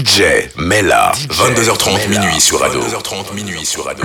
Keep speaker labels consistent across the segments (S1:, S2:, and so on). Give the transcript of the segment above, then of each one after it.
S1: DJ Mela. 22h30 minuit sur Ado. 22h30 minuit sur Ado.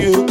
S2: You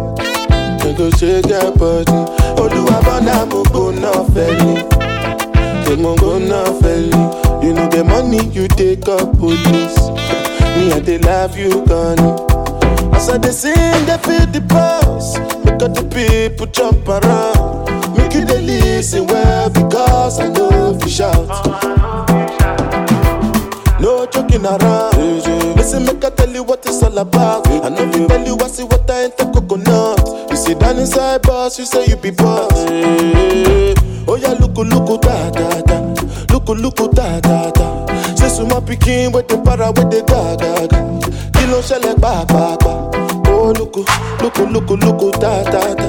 S2: I go shake your body. Oluwabana mo gbóná fẹ́lẹ̀. Ṣé mo gbóná fẹ́lẹ̀? You know the money you take up police. Me, I they love you, gone. As I they sing, they feel the pulse. Look at the people jump around. Make you they listen well because I know if you shout. No joking around. Listen, make I tell you what it's all about. I know you tell you I see what I ain't the coconut be boss. Oh yeah, look, look, da da da. Look, look, da da da. Say some picking with the para with the ga ga ga. Kilo shell ba ba ba. Oh look, look, look, look, da da da.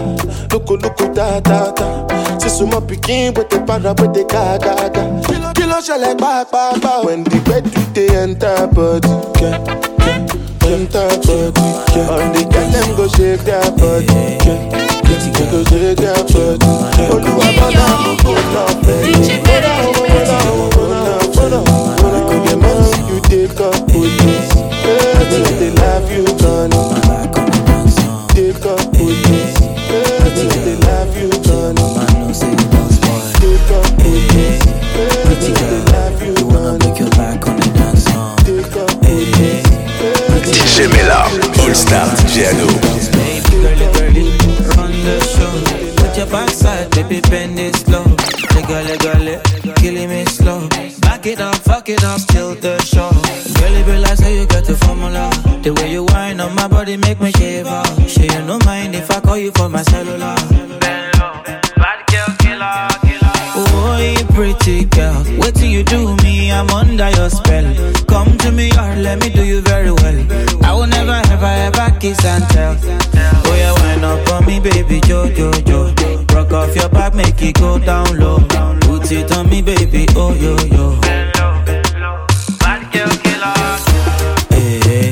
S2: Look, look, da da da. Say some picking with the para with the ga ga ga. Kilo shell ba ba ba. When the bed do they enter body, yeah, yeah. Enter body, yeah. On the girl them go shake their body,
S3: yeah. Go shake their body. Olúwa
S2: mo kò náà fẹ́ mo kò náà mo náà bọ́dà bọ́dà kò dé mọ́ you take up police. Till they love you gone. Take up police. Mel-A, All Star Ado.
S4: Put baby, bend it slow. Gully, gully, killing me slow. Back it up, fuck it up, till the show. Girl, be like, say you got the formula. The way you whine on my body make me shiver. Sure, you no mind if I call you for my cellular. Bad girl, killer, killer. Oh, you pretty girl. Wait till you do me, I'm under your spell. Kiss and tell. Oh, yeah, wind up on me, baby, jo, jo, jo. Rock off your back, make it go down low. Put it on me, baby, oh, yo, yo.
S3: Hey, hey,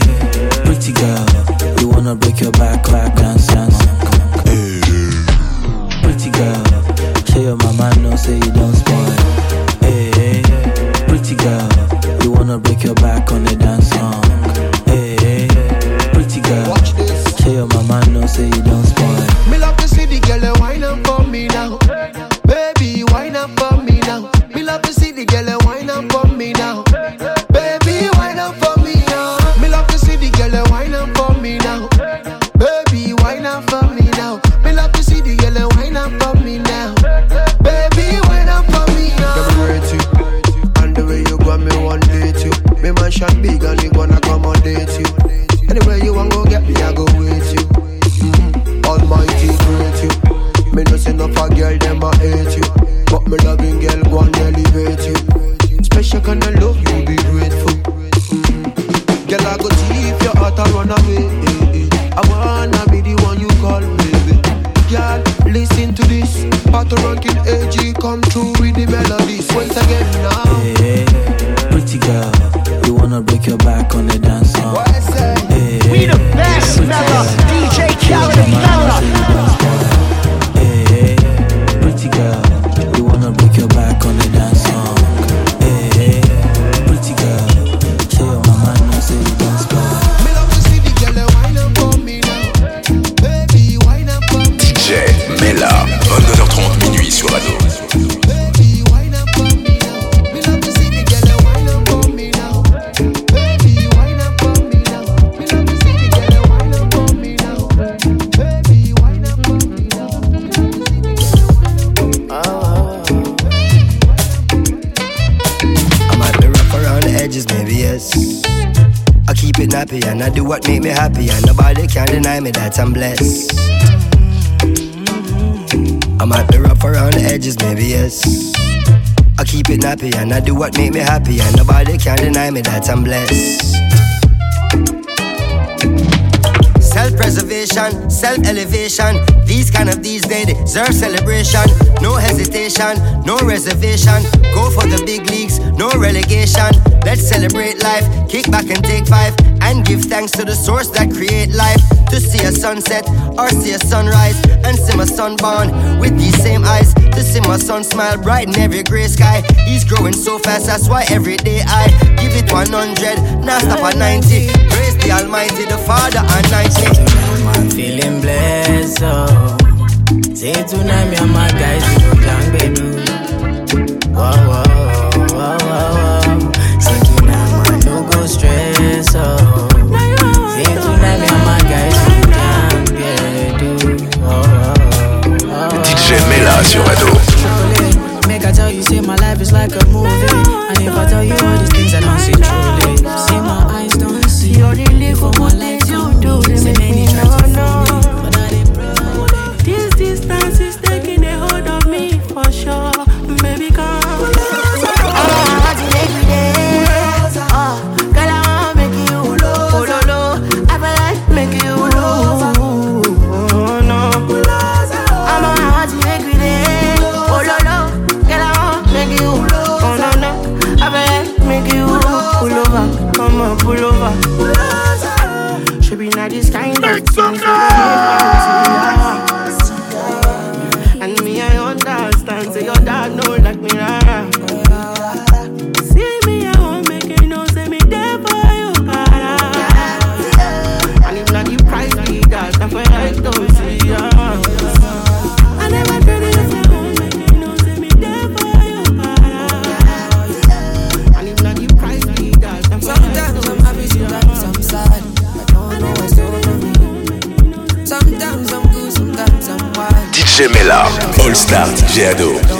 S3: pretty girl, you wanna break your back, back, dance, dance. Pretty girl, show your mama know, say you don't spoil. Hey, hey, pretty girl, you wanna break your back on
S5: ranking come through with the melodies. Once again now.
S3: Hey, pretty girl, you wanna break your back on the dance song. What
S5: I say?
S3: Hey, We the best, pretty
S6: It and I do what make me happy, and nobody can deny me that I'm blessed. I might be rough around the edges, maybe yes. I keep it nappy and I do what make me happy, and nobody can deny me that I'm blessed. Self preservation, self elevation. These kind of these days deserve celebration. No hesitation, no reservation. Go for the big leagues, no relegation. Let's celebrate life, kick back and take five. And give thanks to the source that create life. To see a sunset or see a sunrise. And see my son born with these same eyes. To see my son smile bright in every gray sky. He's growing so fast, that's why every day I give it 100, now stop at 90. Praise the Almighty, the Father and 90.
S7: I'm feeling blessed, oh. Say tonight, me and my guys, we go gang bedu. Whoa, whoa, DJ Mela, All Star DJ Ado.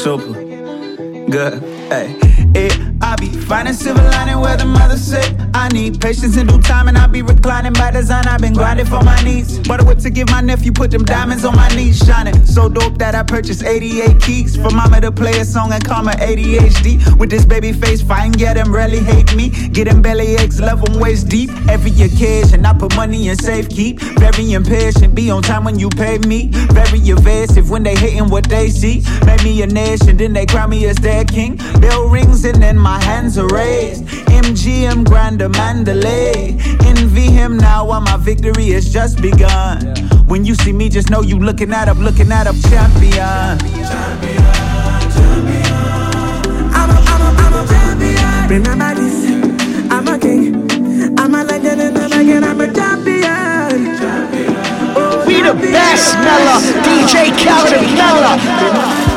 S8: super good. Hey, Be finding silver lining where the mother say I need patience and due time, and I'll be reclining by design. I've been grinding for my needs. But a whip to give my nephew, put them diamonds on my knees, shining. So dope that I purchased 88 keys for mama to play a song and call my ADHD. With this baby face, fine, yeah, them really hate me. Get them belly aches, love them waist deep. Every occasion, I put money in safe keep. Very impatient, be on time when you pay me. Very evasive when they hating what they see. Make me a nation, then they crown me as their king. Bell rings and then my hands are raised. MGM Grand Mandalay. Envy him now while my victory has just begun. When you see me, just know you looking at up, looking at up, champion. champion, champion.
S9: I'm a, I'm a, I'm a champion. Remember this, I'm a king. I'm a legend and I'm again, I'm a champion. champion. Oh, we the best, Mel-A. DJ Khaled and Mel-A.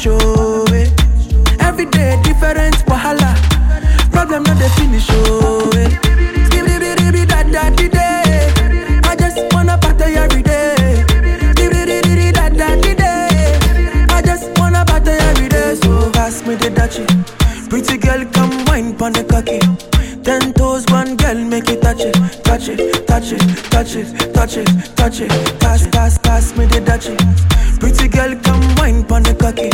S7: Show it.
S3: Every
S7: day
S3: different wahala. Problem
S7: not the finish show
S3: it.
S7: I just wanna
S3: party every day.
S7: I just wanna party every day. So pass
S3: me the dutchie.
S7: Pretty girl, come
S3: wine pon the
S7: cocky.
S3: Ten toes, one girl, make it touch it, touch it, touch it, touch it, touch it, touch it. Pass, pass, pass me the dutchie. Pretty girl,
S7: come
S3: wine pon the cocky.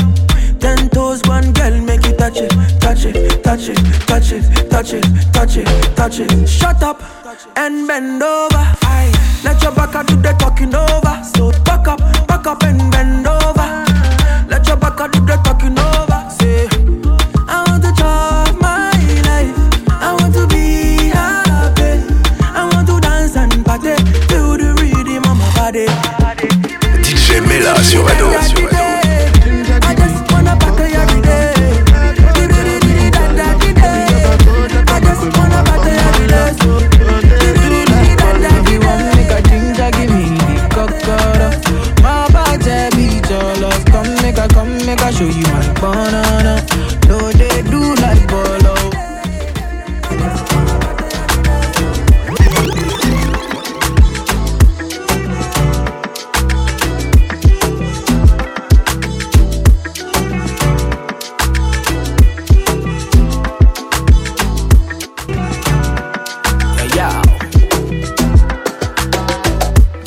S3: Ten toes, one girl, make it touch it, touch it, touch it, touch it, touch it, touch it, touch it. Shut up and bend over. Aye. Let your
S7: back do
S3: the talking over.
S7: So
S3: back up, back up and bend
S1: sur Radio.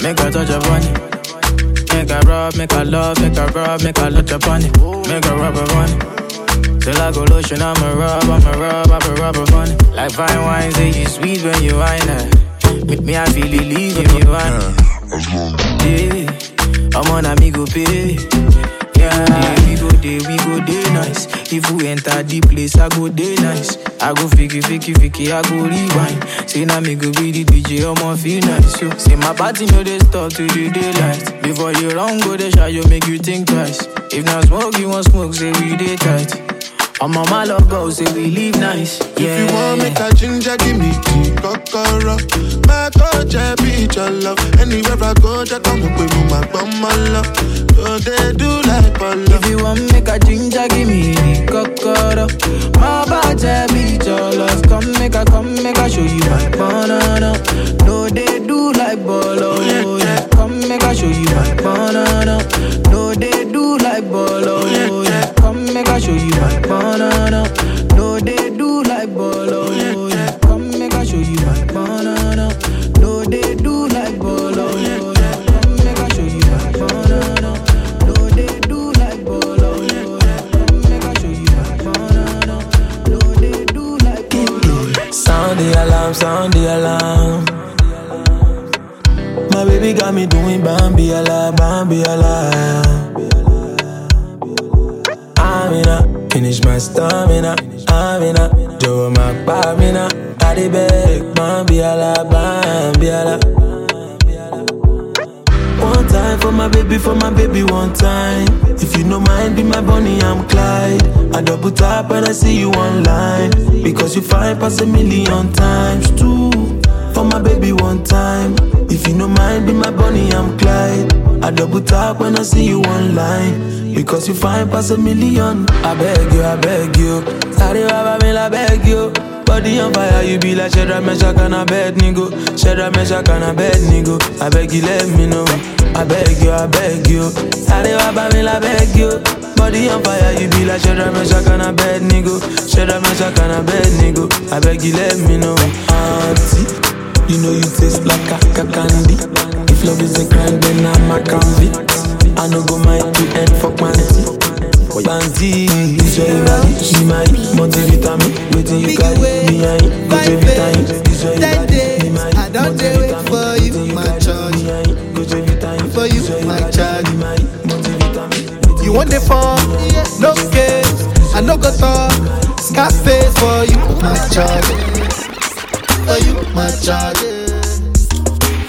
S7: Make her touch your body Make a rub, make a love, make a rub, make a lot upon it. Make a rub upon it. Till I go lotion, I'ma rub, I'ma rub, I'ma rub upon it. Like fine wine, say you sweet when you wine it. Make me, I feel it leave when you wine. Yeah, I'm on amigo pay. Yeah, we go day, we go day nice. If we enter the place, I go day nice. I go fiki, fiki, fiki, I go rewind. Say now me go be the DJ, I'ma feel nice. Yo. Say my party no they stop to the daylight. Before you run, go the shot, you make you think twice. If not smoke, you want smoke, say we day tight. I'm on my love go, say we live nice. Yeah. If you want make
S2: a ginger, give me tea, kokoro. My touch, I be your love. Anywhere I go, just come up with my my love. So they do like Polo. If
S7: you want make a ginger, give me cocoa. My body beat your love. Come make a, come make a show you my banana. No, they do like bolo. Oh, yeah. Come make a show you my banana. No, they do like bolo. Oh, yeah. A oh, show you my banana. No, they do like bolo. Oh, yeah. Come make a show you my banana. No, they do like bolo. Oh, yeah. Come make a show you my banana. No, they do like bolo. A they do like.
S3: Sound the alarm, sound the alarm. My baby got me doing Bambi ala, Bambi ala. Beg, Bambi ala, Bambi ala. One time for my baby, for my baby, one time. If you no mind, be my bunny, I'm Clyde. I double tap when I see you online. Because you find pass a million times too. For my baby, one time. If you no mind, be my bunny, I'm Clyde. I double tap when I see you online. Because you find pass a million. I beg you, I beg you. Sorry, Baba, I beg you. Body on fire, you be like Shadrach, Meshach, and Abednego. Shadrach, Meshach, and Abednego. I beg you, let me know. I beg you, I beg you. Baba, me, I beg you. Body on fire, you be like Shadrach, Meshach, and Abednego. Shadrach, Meshach, and Abednego. I beg you, let me know. Auntie, you know you taste like a candy. If love is a crime, then I'm a convict. I no go mind to end fuck my tea. Banty, this way you ready, she my multivitamin. Waiting you carry me and go to vitamin. This way you Ten me my I don't dey wait for you, my charge. Go to vitamin. For you, my charge. You want the phone? No case. I no go talk. Scarface
S5: for you, my charge. For you, my charge.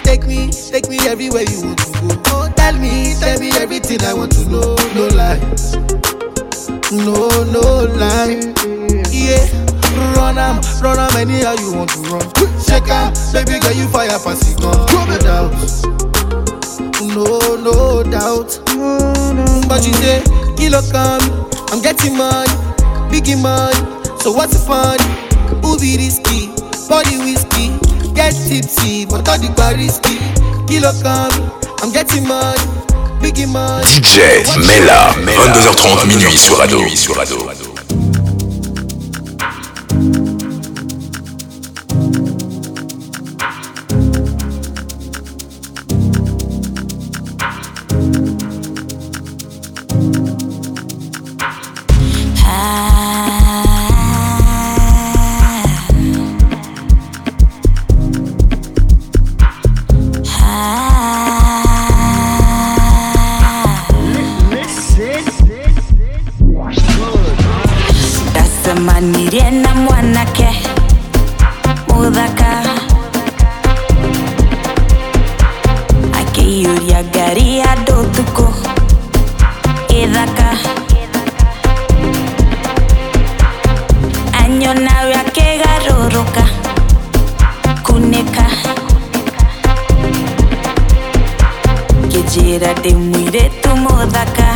S5: Take me, take me everywhere you want to go. Tell me, tell me everything I want to know. No lies, no, no lie. Yeah, run am, run am anyhow you want to run. Shake am, baby girl you fire pass it gun. No doubt, no, no doubt. But you say, kilo come, I'm getting money, biggie money. So what's the fun? Who be risky? Body whiskey, get tipsy, but all the bar risky. Kilo come, I'm getting money, biggie money.
S1: DJ Mela, 22h30 minuit sur Ado. Sur Ado.
S10: Será de muy tu moda cara